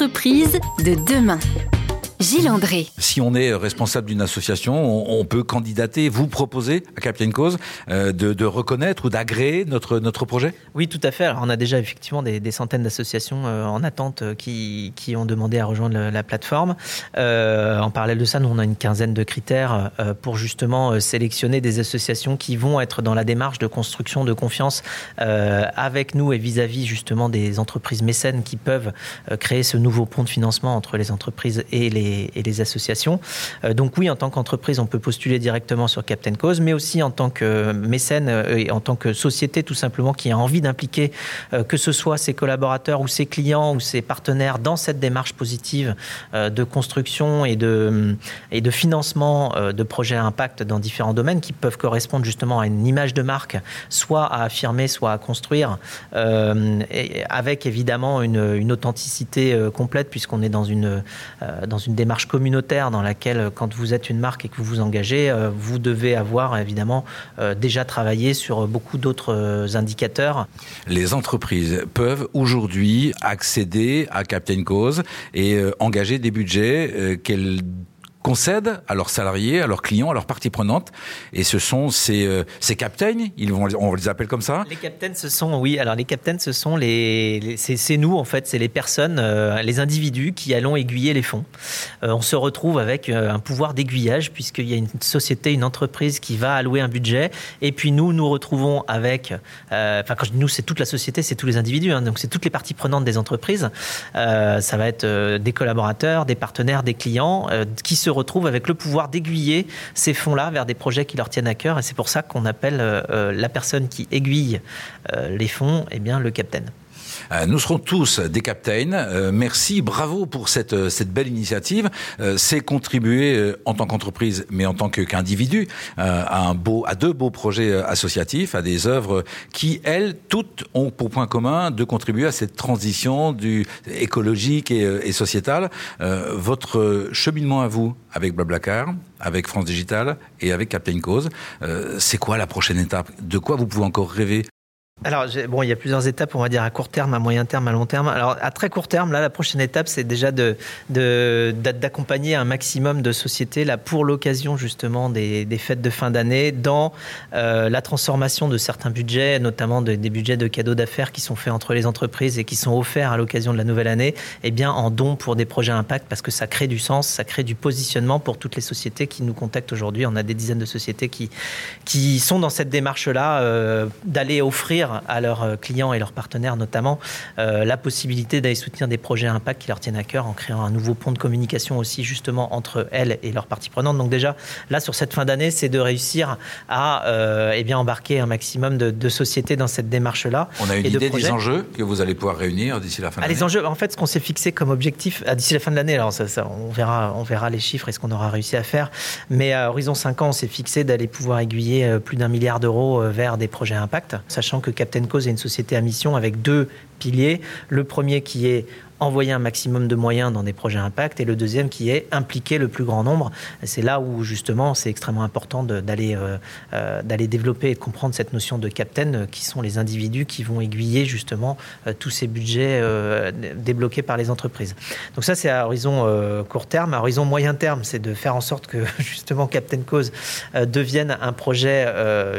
entreprises de demain. Gilles André. Si on est responsable d'une association, on, peut candidater, vous proposer à Captain Cause euh, de, reconnaître ou d'agréer notre, notre projet? Oui, tout à fait. Alors, on a déjà effectivement des, centaines d'associations euh, en attente euh, qui, qui, ont demandé à rejoindre la plateforme. en parallèle de ça, nous, on a une quinzaine de critères pour justement sélectionner des associations qui vont être dans la démarche de construction de confiance avec nous et vis-à-vis justement des entreprises mécènes qui peuvent créer ce nouveau pont de financement entre les entreprises et les et, les associations. Euh, donc oui, en tant qu'entreprise, on peut postuler directement sur Captain Cause, mais aussi en tant que mécène euh, et en tant que société tout simplement qui a envie d'impliquer euh, que ce soit ses collaborateurs ou ses clients ou ses partenaires dans cette démarche positive de construction et de, et de financement de projets à impact dans différents domaines qui peuvent correspondre justement à une image de marque, soit à affirmer, soit à construire, avec évidemment une, une authenticité complète puisqu'on est dans une, dans une démarche communautaire dans laquelle, euh, quand vous êtes une marque et que vous vous engagez, euh, vous devez avoir évidemment euh, déjà travaillé sur beaucoup d'autres indicateurs. Les entreprises peuvent aujourd'hui accéder à Captain Cause et engager des budgets qu'elles concèdent à leurs salariés, à leurs clients, à leurs parties prenantes. Et ce sont ces, euh, ces captains, ils vont, on les appelle comme ça Les captains, ce sont, oui, alors les captains, ce sont les, c'est nous en fait, c'est les personnes, euh, les individus qui allons aiguiller les fonds. Euh, on se retrouve avec un pouvoir d'aiguillage puisqu'il y a une société, une entreprise qui va allouer un budget. Et puis nous, nous retrouvons avec, enfin quand je dis nous, c'est toute la société, c'est tous les individus, hein, donc c'est toutes les parties prenantes des entreprises. ça va être des collaborateurs, des partenaires, des clients qui se retrouvent avec le pouvoir d'aiguiller ces fonds-là vers des projets qui leur tiennent à cœur. Et c'est pour ça qu'on appelle euh, euh, la personne qui aiguille euh, les fonds eh bien, le capitaine. Euh, nous serons tous des captains. Euh, merci, bravo pour cette, euh, cette belle initiative. C'est contribuer en tant qu'entreprise, mais en tant qu'individu, à, un beau, à deux beaux projets associatifs, à des œuvres qui, elles, toutes ont pour point commun de contribuer à cette transition du écologique et, et sociétale. votre cheminement à vous avec Blablacar, avec France Digital et avec Captain Cause, c'est quoi la prochaine étape? De quoi vous pouvez encore rêver? Alors, bon, il y a plusieurs étapes, on va dire à court terme, à moyen terme, à long terme. Alors, à très court terme, là, la prochaine étape, c'est déjà d'accompagner un maximum de sociétés, là, pour l'occasion, justement, des, fêtes de fin d'année, dans euh, la transformation de certains budgets, notamment des budgets de cadeaux d'affaires qui sont faits entre les entreprises et qui sont offerts à l'occasion de la nouvelle année, eh bien, en dons pour des projets impact, parce que ça crée du sens, ça crée du positionnement pour toutes les sociétés qui nous contactent aujourd'hui. On a des dizaines de sociétés qui, qui sont dans cette démarche-là, euh, d'aller offrir à leurs euh, clients et leurs partenaires notamment euh, la possibilité d'aller soutenir des projets impact qui leur tiennent à cœur en créant un nouveau pont de communication aussi justement entre elles et leurs parties prenantes. Donc déjà là sur cette fin d'année, c'est de réussir à euh, eh bien embarquer un maximum de, sociétés dans cette démarche-là. On a une idée des enjeux que vous allez pouvoir réunir d'ici la fin de ah, l'année. Les enjeux, en fait, ce qu'on s'est fixé comme objectif ah, d'ici la fin de l'année, alors ça, on verra, on verra les chiffres et ce qu'on aura réussi à faire. Mais à horizon 5 ans, on s'est fixé d'aller pouvoir aiguiller plus d'un milliard d'euros vers des projets impact, sachant que Captain Cause est une société à mission avec deux piliers. Le premier qui est envoyer un maximum de moyens dans des projets impact et le deuxième qui est impliquer le plus grand nombre. C'est là où justement c'est extrêmement important d'aller euh, euh, d'aller développer et comprendre cette notion de captain euh, qui sont les individus qui vont aiguiller justement tous ces budgets débloqués par les entreprises. Donc ça c'est à horizon court terme. À horizon moyen terme, c'est de faire en sorte que justement Captain Cause devienne un projet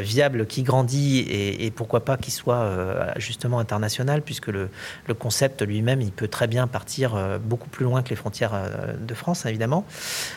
viable qui grandit et, pourquoi pas qu'il soit justement international puisque le, le concept lui-même il peut très bien partir euh, beaucoup plus loin que les frontières euh, de France, évidemment.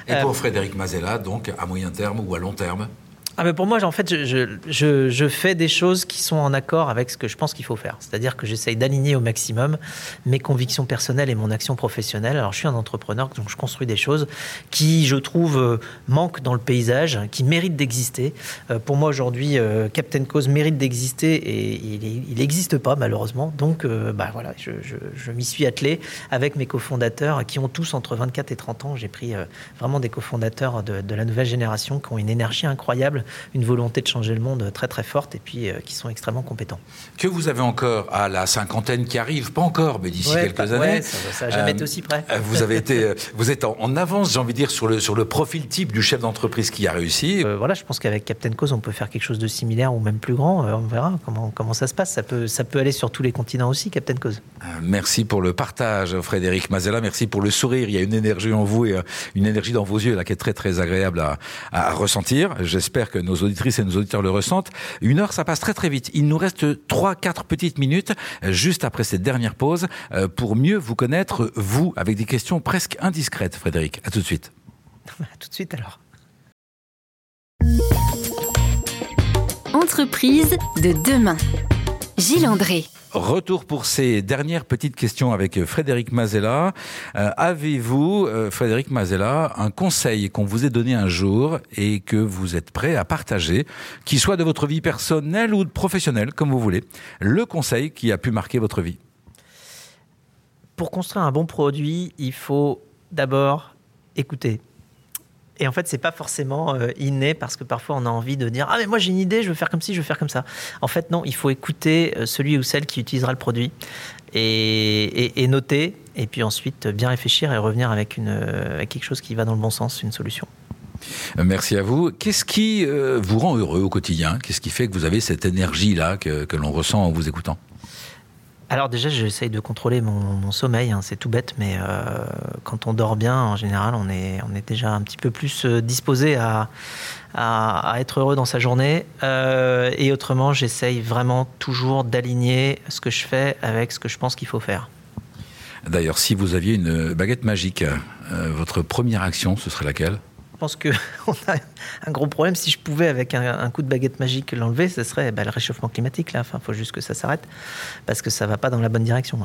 Et pour euh, Frédéric Mazella, donc à moyen terme ou à long terme ah mais pour moi, en fait, je, je, je, fais des choses qui sont en accord avec ce que je pense qu'il faut faire. C'est-à-dire que j'essaye d'aligner au maximum mes convictions personnelles et mon action professionnelle. Alors, je suis un entrepreneur, donc je construis des choses qui, je trouve, euh, manquent dans le paysage, qui méritent d'exister. Euh, pour moi, aujourd'hui, euh, Captain Cause mérite d'exister et il n'existe pas, malheureusement. Donc, bah, voilà, je, m'y suis attelé avec mes cofondateurs qui ont tous entre 24 et 30 ans. J'ai pris vraiment des cofondateurs de, de la nouvelle génération qui ont une énergie incroyable une volonté de changer le monde très très forte et puis qui sont extrêmement compétents. Que vous avez encore à la cinquantaine qui arrive, pas encore, mais d'ici quelques années. ça n'a jamais été aussi près. Vous avez été, vous êtes en, avance, j'ai envie de dire, sur le, sur le profil type du chef d'entreprise qui a réussi. voilà, je pense qu'avec Captain Cause, on peut faire quelque chose de similaire ou même plus grand. on verra comment, comment ça se passe. Ça peut, ça peut aller sur tous les continents aussi, Captain Cause. merci pour le partage, Frédéric Mazella. Merci pour le sourire. Il y a une énergie en vous et une énergie dans vos yeux là qui est très très agréable à, à ressentir. J'espère que nos auditrices et nos auditeurs le ressentent. Une heure, ça passe très très vite. Il nous reste trois, quatre petites minutes juste après cette dernière pause euh, pour mieux vous connaître, vous, avec des questions presque indiscrètes, Frédéric. À tout de suite. à tout de suite alors. Entreprise de demain. Gilles André. Retour pour ces dernières petites questions avec Frédéric Mazella. Euh, avez-vous, euh, Frédéric Mazella, un conseil qu'on vous ait donné un jour et que vous êtes prêt à partager, qui soit de votre vie personnelle ou professionnelle, comme vous voulez, le conseil qui a pu marquer votre vie? Pour construire un bon produit, il faut d'abord écouter. Et en fait, c'est pas forcément euh, inné parce que parfois on a envie de dire ah mais moi j'ai une idée, je veux faire comme ci, je veux faire comme ça. En fait, non, il faut écouter euh, celui ou celle qui utilisera le produit et, noter et puis ensuite bien réfléchir et revenir avec une euh, quelque chose qui va dans le bon sens, une solution. Merci à vous. Qu'est-ce qui vous rend heureux au quotidien? Qu'est-ce qui fait que vous avez cette énergie là que, que l'on ressent en vous écoutant? Alors déjà, j'essaye de contrôler mon, sommeil, hein, c'est tout bête, mais euh, quand on dort bien, en général, on est, déjà un petit peu plus euh, disposé à, à, être heureux dans sa journée. Euh, et autrement, j'essaye vraiment toujours d'aligner ce que je fais avec ce que je pense qu'il faut faire. D'ailleurs, si vous aviez une baguette magique, votre première action, ce serait laquelle? Pense qu'on a un gros problème. Si je pouvais, avec un, coup de baguette magique, l'enlever, ce serait bah, le réchauffement climatique. Là, enfin, faut juste que ça s'arrête parce que ça va pas dans la bonne direction.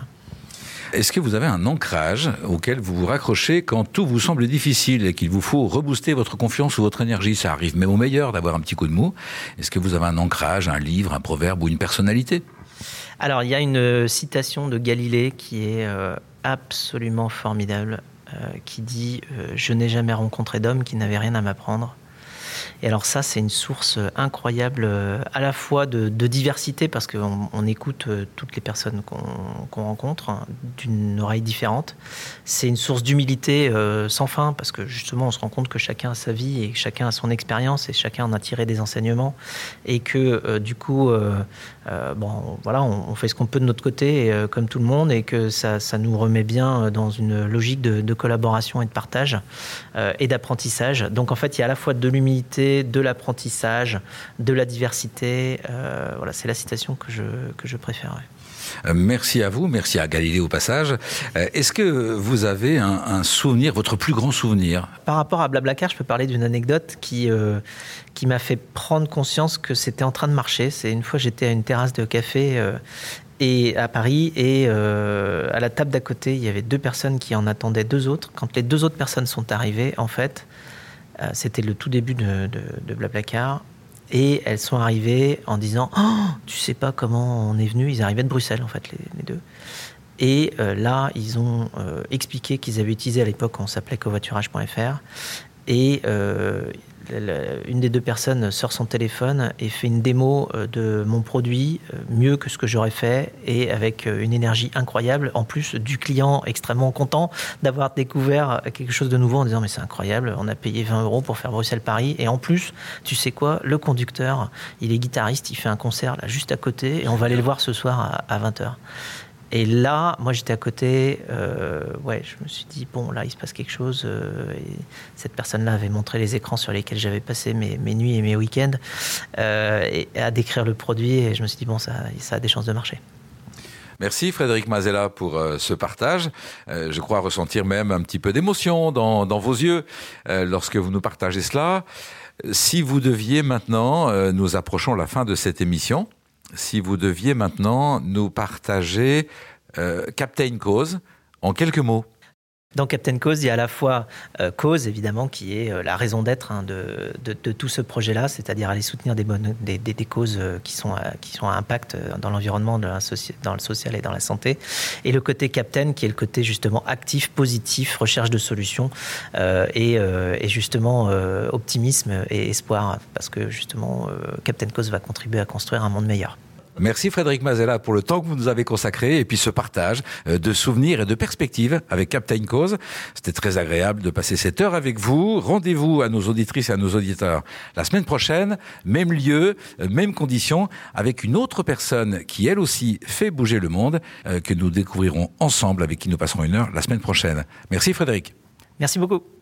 Est-ce que vous avez un ancrage auquel vous vous raccrochez quand tout vous semble difficile et qu'il vous faut rebooster votre confiance ou votre énergie? Ça arrive même au meilleur d'avoir un petit coup de mou. Est-ce que vous avez un ancrage, un livre, un proverbe ou une personnalité? Alors, il y a une citation de Galilée qui est euh, absolument formidable. Euh, qui dit euh, Je n'ai jamais rencontré d'homme qui n'avait rien à m'apprendre. Et alors ça, c'est une source incroyable euh, à la fois de, diversité, parce qu'on on écoute toutes les personnes qu'on rencontre hein, d'une oreille différente. C'est une source d'humilité sans fin, parce que justement, on se rend compte que chacun a sa vie et chacun a son expérience et chacun en a tiré des enseignements. Et que du coup, euh, bon, voilà, on, fait ce qu'on peut de notre côté, euh, comme tout le monde, et que ça, nous remet bien euh, dans une logique de, collaboration et de partage et d'apprentissage. Donc en fait, il y a à la fois de l'humilité, de l'apprentissage, de la diversité. voilà, c'est la citation que je, que je préfère. Merci à vous, merci à Galilée au passage. Est-ce que vous avez un, souvenir, votre plus grand souvenir? Par rapport à Blablacar, je peux parler d'une anecdote qui, qui m'a fait prendre conscience que c'était en train de marcher. C'est une fois j'étais à une terrasse de café euh, et à Paris et euh, à la table d'à côté il y avait deux personnes qui en attendaient deux autres. Quand les deux autres personnes sont arrivées, en fait, euh, c'était le tout début de, de, Blablacar. Et elles sont arrivées en disant oh, Tu sais pas comment on est venu Ils arrivaient de Bruxelles, en fait, les, deux. Et là, ils ont expliqué qu'ils avaient utilisé à l'époque, on s'appelait covoiturage.fr. Et une des deux personnes sort son téléphone et fait une démo euh, de mon produit euh, mieux que ce que j'aurais fait et avec euh, une énergie incroyable. En plus du client extrêmement content d'avoir découvert quelque chose de nouveau en disant mais c'est incroyable, on a payé 20 euros pour faire Bruxelles-Paris et en plus, tu sais quoi, le conducteur, il est guitariste, il fait un concert là juste à côté et on va aller le voir ce soir à 20h. Et là, moi j'étais à côté, euh, ouais, je me suis dit, bon, là il se passe quelque chose. Euh, et cette personne-là avait montré les écrans sur lesquels j'avais passé mes, nuits et mes week-ends euh, et à décrire le produit. Et je me suis dit, bon, ça, a des chances de marcher. Merci Frédéric Mazella pour ce partage. je crois ressentir même un petit peu d'émotion dans, vos yeux lorsque vous nous partagez cela. Si vous deviez maintenant, nous approchons la fin de cette émission, si vous deviez maintenant nous partager euh, Captain Cause en quelques mots. Dans Captain Cause, il y a à la fois euh, cause, évidemment, qui est euh, la raison d'être hein, de, tout ce projet-là, c'est-à-dire aller soutenir des, causes euh, qui sont, à, impact dans l'environnement, dans, le social et dans la santé. Et le côté Captain, qui est le côté justement actif, positif, recherche de solutions et, et, justement optimisme et espoir, parce que justement, Captain Cause va contribuer à construire un monde meilleur. Merci Frédéric Mazella pour le temps que vous nous avez consacré et puis ce partage euh, de souvenirs et de perspectives avec Captain Cause. C'était très agréable de passer cette heure avec vous. Rendez-vous à nos auditrices et à nos auditeurs la semaine prochaine, même lieu, euh, même conditions, avec une autre personne qui elle aussi fait bouger le monde, euh, que nous découvrirons ensemble, avec qui nous passerons une heure la semaine prochaine. Merci Frédéric. Merci beaucoup.